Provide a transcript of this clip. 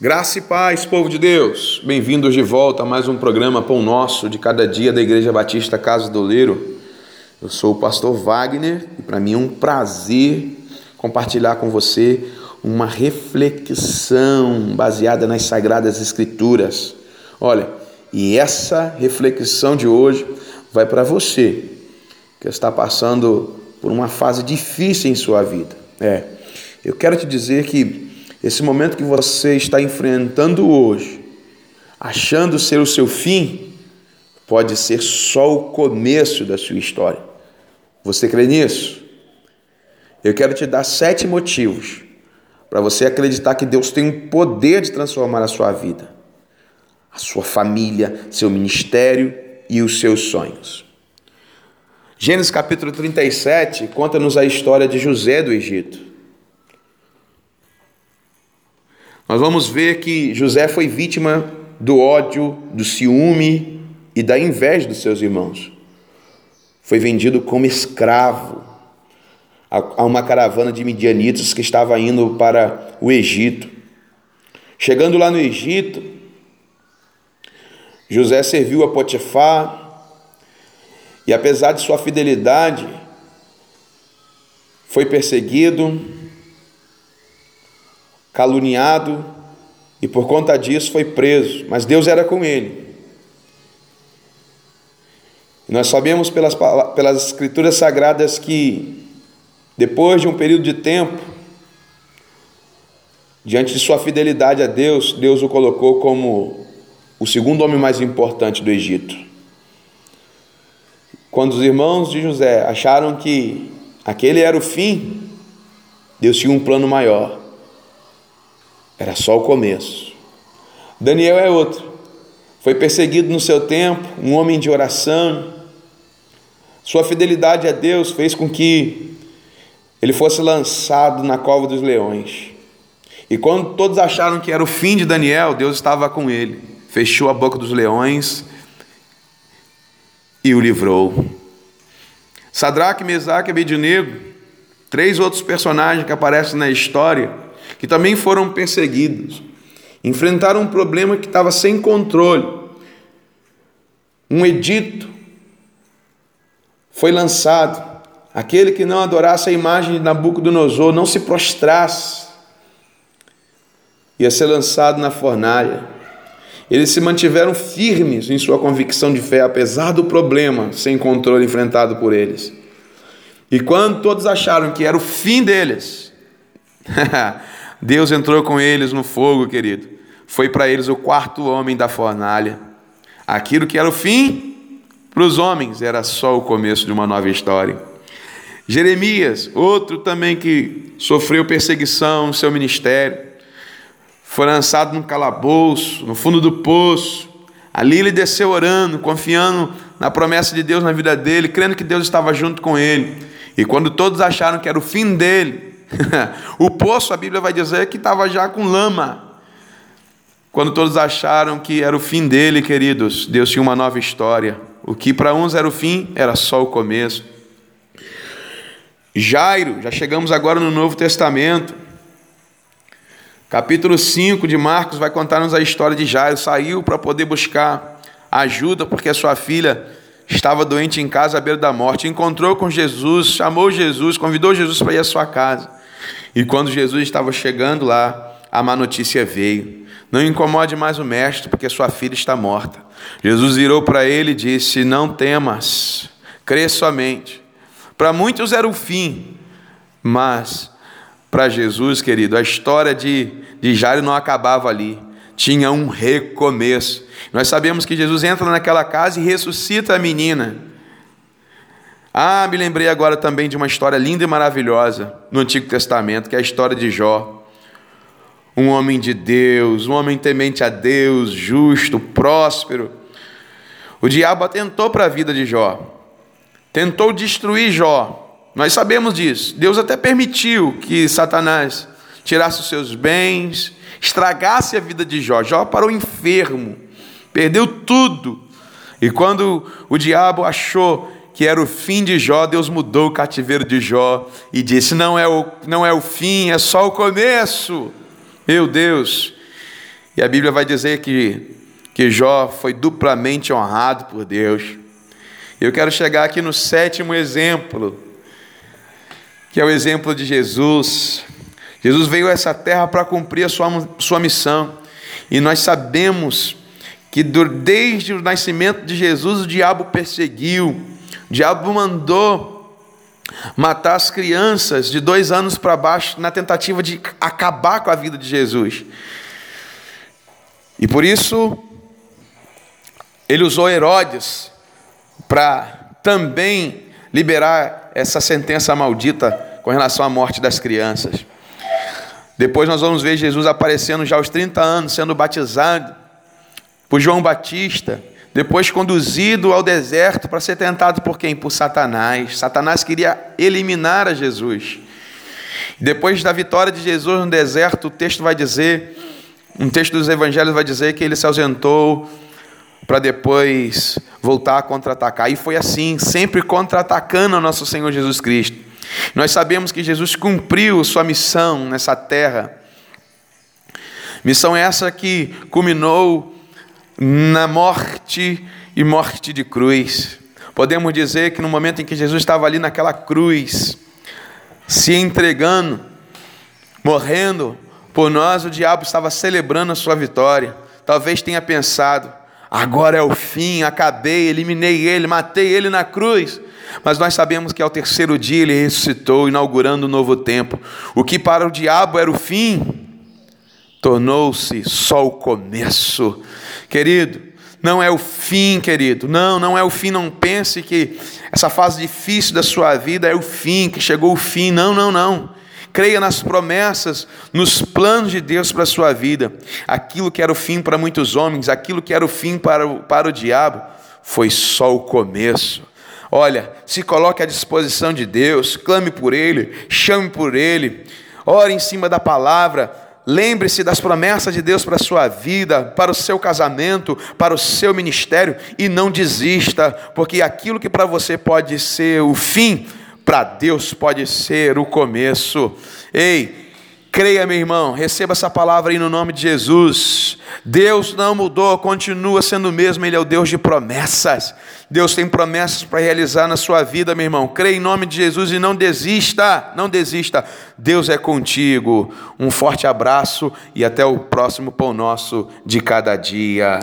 Graça e paz, povo de Deus. Bem-vindos de volta a mais um programa Pão Nosso de cada dia da Igreja Batista Casa do Oleiro. Eu sou o pastor Wagner e para mim é um prazer compartilhar com você uma reflexão baseada nas sagradas escrituras. Olha, e essa reflexão de hoje vai para você que está passando por uma fase difícil em sua vida. É, eu quero te dizer que esse momento que você está enfrentando hoje, achando ser o seu fim, pode ser só o começo da sua história. Você crê nisso? Eu quero te dar sete motivos para você acreditar que Deus tem o poder de transformar a sua vida, a sua família, seu ministério e os seus sonhos. Gênesis capítulo 37 conta-nos a história de José do Egito. Nós vamos ver que José foi vítima do ódio, do ciúme e da inveja dos seus irmãos. Foi vendido como escravo a uma caravana de midianitas que estava indo para o Egito. Chegando lá no Egito, José serviu a Potifar e, apesar de sua fidelidade, foi perseguido, caluniado e por conta disso foi preso, mas Deus era com ele. E nós sabemos pelas, pelas Escrituras Sagradas que, depois de um período de tempo, diante de sua fidelidade a Deus, Deus o colocou como o segundo homem mais importante do Egito. Quando os irmãos de José acharam que aquele era o fim, Deus tinha um plano maior. Era só o começo. Daniel é outro. Foi perseguido no seu tempo, um homem de oração. Sua fidelidade a Deus fez com que ele fosse lançado na cova dos leões. E quando todos acharam que era o fim de Daniel, Deus estava com ele. Fechou a boca dos leões e o livrou. Sadraque, Mesaque e Abednego, três outros personagens que aparecem na história, que também foram perseguidos, enfrentaram um problema que estava sem controle. Um edito foi lançado. Aquele que não adorasse a imagem de Nabucodonosor, não se prostrasse, ia ser lançado na fornalha. Eles se mantiveram firmes em sua convicção de fé, apesar do problema sem controle enfrentado por eles. E quando todos acharam que era o fim deles, Deus entrou com eles no fogo, querido. Foi para eles o quarto homem da fornalha. Aquilo que era o fim, para os homens, era só o começo de uma nova história. Jeremias, outro também que sofreu perseguição no seu ministério, foi lançado num calabouço, no fundo do poço. Ali ele desceu orando, confiando na promessa de Deus na vida dele, crendo que Deus estava junto com ele. E quando todos acharam que era o fim dele, o poço, a Bíblia vai dizer que estava já com lama. Quando todos acharam que era o fim dele, queridos, Deus tinha uma nova história. O que para uns era o fim, era só o começo. Jairo, já chegamos agora no Novo Testamento. Capítulo 5 de Marcos vai contar-nos a história de Jairo. Saiu para poder buscar ajuda porque a sua filha estava doente em casa à beira da morte. Encontrou com Jesus, chamou Jesus, convidou Jesus para ir à sua casa. E quando Jesus estava chegando lá, a má notícia veio. Não incomode mais o mestre, porque sua filha está morta. Jesus virou para ele e disse: Não temas, crê somente. Para muitos era o fim, mas para Jesus, querido, a história de, de Jairo não acabava ali, tinha um recomeço. Nós sabemos que Jesus entra naquela casa e ressuscita a menina. Ah, me lembrei agora também de uma história linda e maravilhosa no Antigo Testamento, que é a história de Jó. Um homem de Deus, um homem temente a Deus, justo, próspero. O diabo atentou para a vida de Jó, tentou destruir Jó. Nós sabemos disso. Deus até permitiu que Satanás tirasse os seus bens, estragasse a vida de Jó. Jó parou enfermo, perdeu tudo. E quando o diabo achou que era o fim de Jó, Deus mudou o cativeiro de Jó e disse: não é o, não é o fim, é só o começo. Meu Deus. E a Bíblia vai dizer que, que Jó foi duplamente honrado por Deus. Eu quero chegar aqui no sétimo exemplo, que é o exemplo de Jesus. Jesus veio a essa terra para cumprir a sua, sua missão. E nós sabemos que desde o nascimento de Jesus o diabo perseguiu, o diabo mandou matar as crianças de dois anos para baixo na tentativa de acabar com a vida de Jesus. E por isso ele usou Herodes para também liberar essa sentença maldita com relação à morte das crianças. Depois nós vamos ver Jesus aparecendo já aos 30 anos, sendo batizado por João Batista, depois conduzido ao deserto para ser tentado por quem? Por Satanás. Satanás queria eliminar a Jesus. Depois da vitória de Jesus no deserto, o texto vai dizer, um texto dos evangelhos vai dizer que ele se ausentou para depois voltar a contra-atacar. E foi assim, sempre contra-atacando o nosso Senhor Jesus Cristo. Nós sabemos que Jesus cumpriu sua missão nessa terra. Missão essa que culminou na morte e morte de cruz. Podemos dizer que no momento em que Jesus estava ali naquela cruz, se entregando, morrendo por nós, o diabo estava celebrando a sua vitória. Talvez tenha pensado: agora é o fim, acabei, eliminei ele, matei ele na cruz. Mas nós sabemos que ao terceiro dia ele ressuscitou, inaugurando um novo tempo. O que para o diabo era o fim, tornou-se só o começo. Querido, não é o fim, querido. Não, não é o fim. Não pense que essa fase difícil da sua vida é o fim, que chegou o fim. Não, não, não. Creia nas promessas, nos planos de Deus para a sua vida. Aquilo que era o fim para muitos homens, aquilo que era o fim para o, para o diabo, foi só o começo. Olha, se coloque à disposição de Deus, clame por Ele, chame por Ele, ore em cima da palavra, Lembre-se das promessas de Deus para a sua vida, para o seu casamento, para o seu ministério e não desista, porque aquilo que para você pode ser o fim, para Deus pode ser o começo. Ei, Creia, meu irmão, receba essa palavra aí no nome de Jesus. Deus não mudou, continua sendo o mesmo, Ele é o Deus de promessas. Deus tem promessas para realizar na sua vida, meu irmão. Creia em nome de Jesus e não desista, não desista. Deus é contigo. Um forte abraço e até o próximo pão nosso de cada dia.